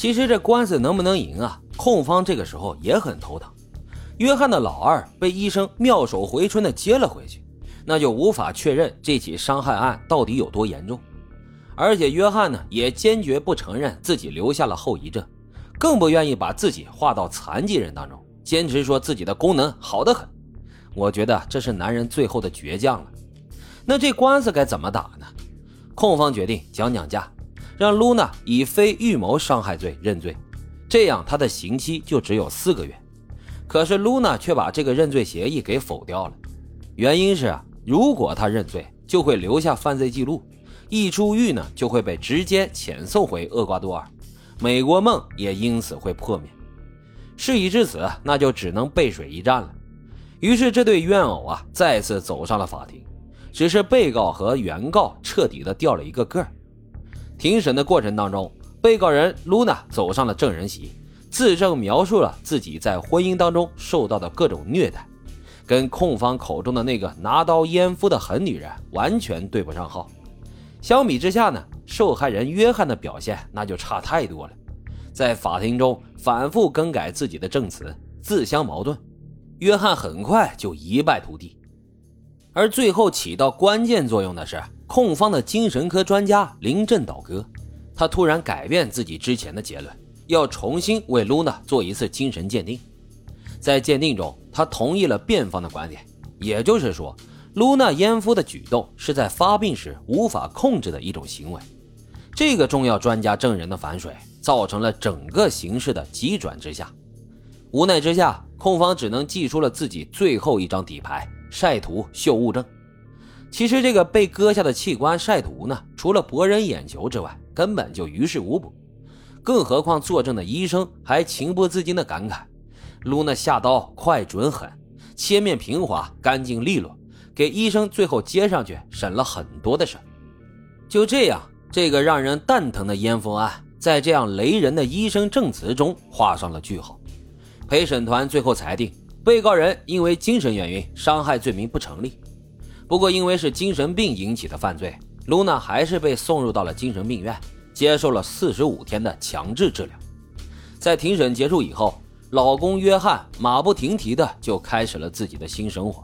其实这官司能不能赢啊？控方这个时候也很头疼。约翰的老二被医生妙手回春的接了回去，那就无法确认这起伤害案到底有多严重。而且约翰呢，也坚决不承认自己留下了后遗症，更不愿意把自己划到残疾人当中，坚持说自己的功能好得很。我觉得这是男人最后的倔强了。那这官司该怎么打呢？控方决定讲讲价。让露娜以非预谋伤害罪认罪，这样她的刑期就只有四个月。可是露娜却把这个认罪协议给否掉了，原因是啊，如果她认罪，就会留下犯罪记录，一出狱呢就会被直接遣送回厄瓜多尔，美国梦也因此会破灭。事已至此，那就只能背水一战了。于是这对冤偶啊再次走上了法庭，只是被告和原告彻底的掉了一个个儿。庭审的过程当中，被告人露娜走上了证人席，自证描述了自己在婚姻当中受到的各种虐待，跟控方口中的那个拿刀阉夫的狠女人完全对不上号。相比之下呢，受害人约翰的表现那就差太多了，在法庭中反复更改自己的证词，自相矛盾。约翰很快就一败涂地，而最后起到关键作用的是。控方的精神科专家临阵倒戈，他突然改变自己之前的结论，要重新为露娜做一次精神鉴定。在鉴定中，他同意了辩方的观点，也就是说，露娜阉夫的举动是在发病时无法控制的一种行为。这个重要专家证人的反水，造成了整个形势的急转直下。无奈之下，控方只能祭出了自己最后一张底牌，晒图秀物证。其实这个被割下的器官晒图呢，除了博人眼球之外，根本就于事无补。更何况作证的医生还情不自禁地感慨：“露娜下刀快准狠，切面平滑，干净利落，给医生最后接上去省了很多的事。”就这样，这个让人蛋疼的烟风案，在这样雷人的医生证词中画上了句号。陪审团最后裁定，被告人因为精神原因，伤害罪名不成立。不过，因为是精神病引起的犯罪，露娜还是被送入到了精神病院，接受了四十五天的强制治疗。在庭审结束以后，老公约翰马不停蹄的就开始了自己的新生活，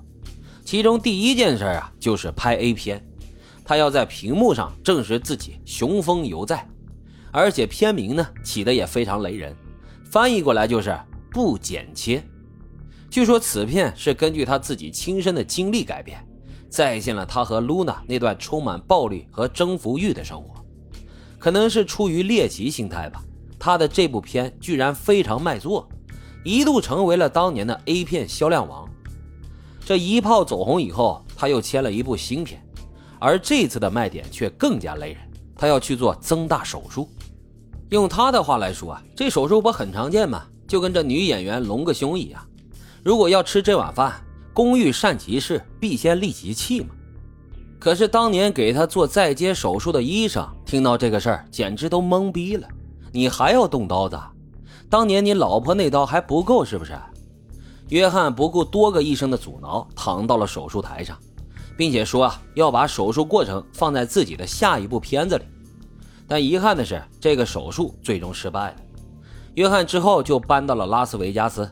其中第一件事啊，就是拍 A 片，他要在屏幕上证实自己雄风犹在，而且片名呢起的也非常雷人，翻译过来就是不剪切。据说此片是根据他自己亲身的经历改编。再现了他和露娜那段充满暴力和征服欲的生活，可能是出于猎奇心态吧。他的这部片居然非常卖座，一度成为了当年的 A 片销量王。这一炮走红以后，他又签了一部新片，而这次的卖点却更加雷人，他要去做增大手术。用他的话来说啊，这手术不很常见吗？就跟这女演员隆个胸一样。如果要吃这碗饭。工欲善其事，必先利其器嘛。可是当年给他做再接手术的医生听到这个事儿，简直都懵逼了。你还要动刀子？当年你老婆那刀还不够是不是？约翰不顾多个医生的阻挠，躺到了手术台上，并且说啊要把手术过程放在自己的下一部片子里。但遗憾的是，这个手术最终失败了。约翰之后就搬到了拉斯维加斯。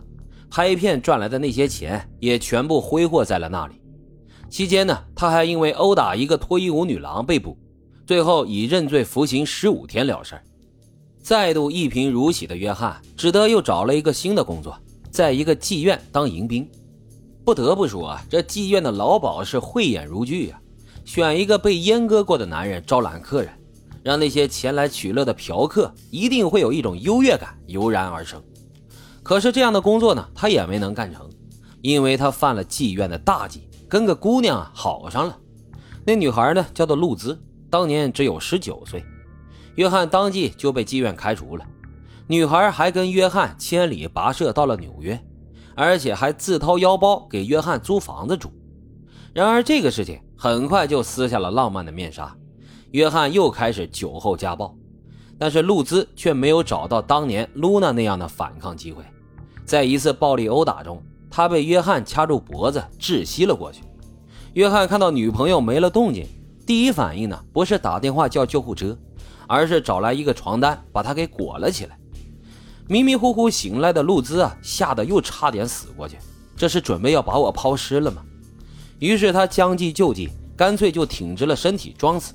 拍片赚来的那些钱也全部挥霍在了那里。期间呢，他还因为殴打一个脱衣舞女郎被捕，最后以认罪服刑十五天了事。再度一贫如洗的约翰，只得又找了一个新的工作，在一个妓院当迎宾。不得不说啊，这妓院的老鸨是慧眼如炬啊，选一个被阉割过的男人招揽客人，让那些前来取乐的嫖客一定会有一种优越感油然而生。可是这样的工作呢，他也没能干成，因为他犯了妓院的大忌，跟个姑娘好上了。那女孩呢，叫做露兹，当年只有十九岁。约翰当即就被妓院开除了。女孩还跟约翰千里跋涉到了纽约，而且还自掏腰包给约翰租房子住。然而这个事情很快就撕下了浪漫的面纱，约翰又开始酒后家暴，但是露兹却没有找到当年露娜那样的反抗机会。在一次暴力殴打中，他被约翰掐住脖子窒息了过去。约翰看到女朋友没了动静，第一反应呢不是打电话叫救护车，而是找来一个床单把她给裹了起来。迷迷糊糊醒来的露兹啊，吓得又差点死过去。这是准备要把我抛尸了吗？于是他将计就计，干脆就挺直了身体装死。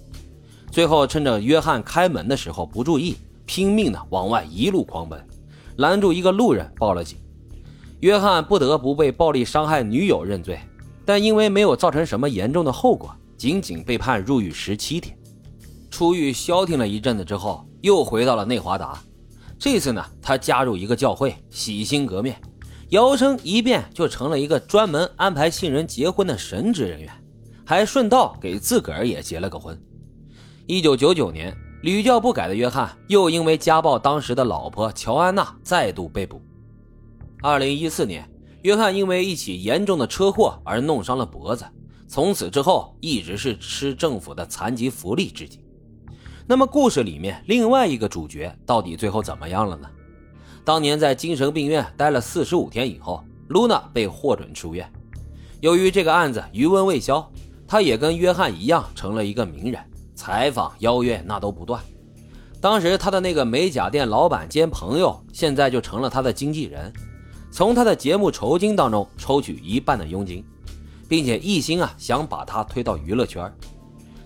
最后趁着约翰开门的时候不注意，拼命的往外一路狂奔，拦住一个路人报了警。约翰不得不被暴力伤害女友认罪，但因为没有造成什么严重的后果，仅仅被判入狱十七天。出狱消停了一阵子之后，又回到了内华达。这次呢，他加入一个教会，洗心革面，摇身一变就成了一个专门安排新人结婚的神职人员，还顺道给自个儿也结了个婚。一九九九年，屡教不改的约翰又因为家暴当时的老婆乔安娜再度被捕。二零一四年，约翰因为一起严重的车祸而弄伤了脖子，从此之后一直是吃政府的残疾福利至今。那么故事里面另外一个主角到底最后怎么样了呢？当年在精神病院待了四十五天以后，露娜被获准出院。由于这个案子余温未消，她也跟约翰一样成了一个名人，采访邀约那都不断。当时他的那个美甲店老板兼朋友，现在就成了他的经纪人，从他的节目酬金当中抽取一半的佣金，并且一心啊想把他推到娱乐圈。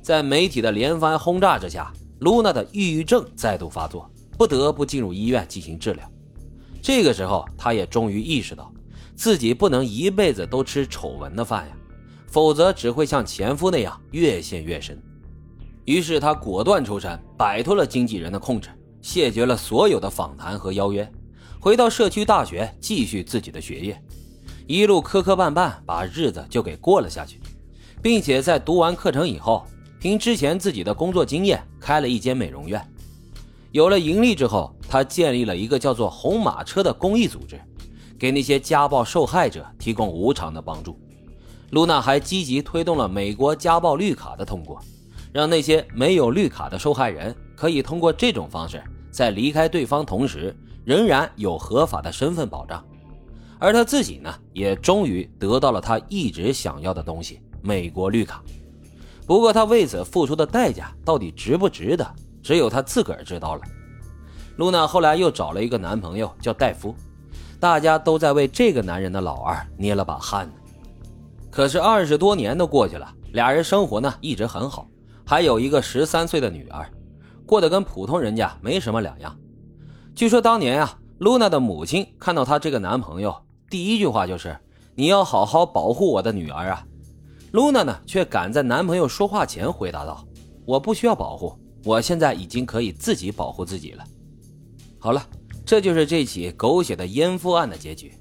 在媒体的连番轰炸之下。露娜的抑郁症再度发作，不得不进入医院进行治疗。这个时候，她也终于意识到，自己不能一辈子都吃丑闻的饭呀，否则只会像前夫那样越陷越深。于是，他果断出山，摆脱了经纪人的控制，谢绝了所有的访谈和邀约，回到社区大学继续自己的学业。一路磕磕绊绊，把日子就给过了下去，并且在读完课程以后。凭之前自己的工作经验，开了一间美容院。有了盈利之后，他建立了一个叫做“红马车”的公益组织，给那些家暴受害者提供无偿的帮助。露娜还积极推动了美国家暴绿卡的通过，让那些没有绿卡的受害人可以通过这种方式，在离开对方同时，仍然有合法的身份保障。而他自己呢，也终于得到了他一直想要的东西——美国绿卡。不过，他为此付出的代价到底值不值得，只有他自个儿知道了。露娜后来又找了一个男朋友，叫戴夫，大家都在为这个男人的老二捏了把汗呢。可是二十多年都过去了，俩人生活呢一直很好，还有一个十三岁的女儿，过得跟普通人家没什么两样。据说当年呀，露娜的母亲看到她这个男朋友，第一句话就是：“你要好好保护我的女儿啊。”露娜呢，却赶在男朋友说话前回答道：“我不需要保护，我现在已经可以自己保护自己了。”好了，这就是这起狗血的阉夫案的结局。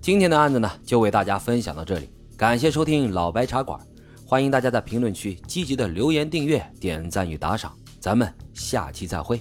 今天的案子呢，就为大家分享到这里，感谢收听老白茶馆，欢迎大家在评论区积极的留言、订阅、点赞与打赏，咱们下期再会。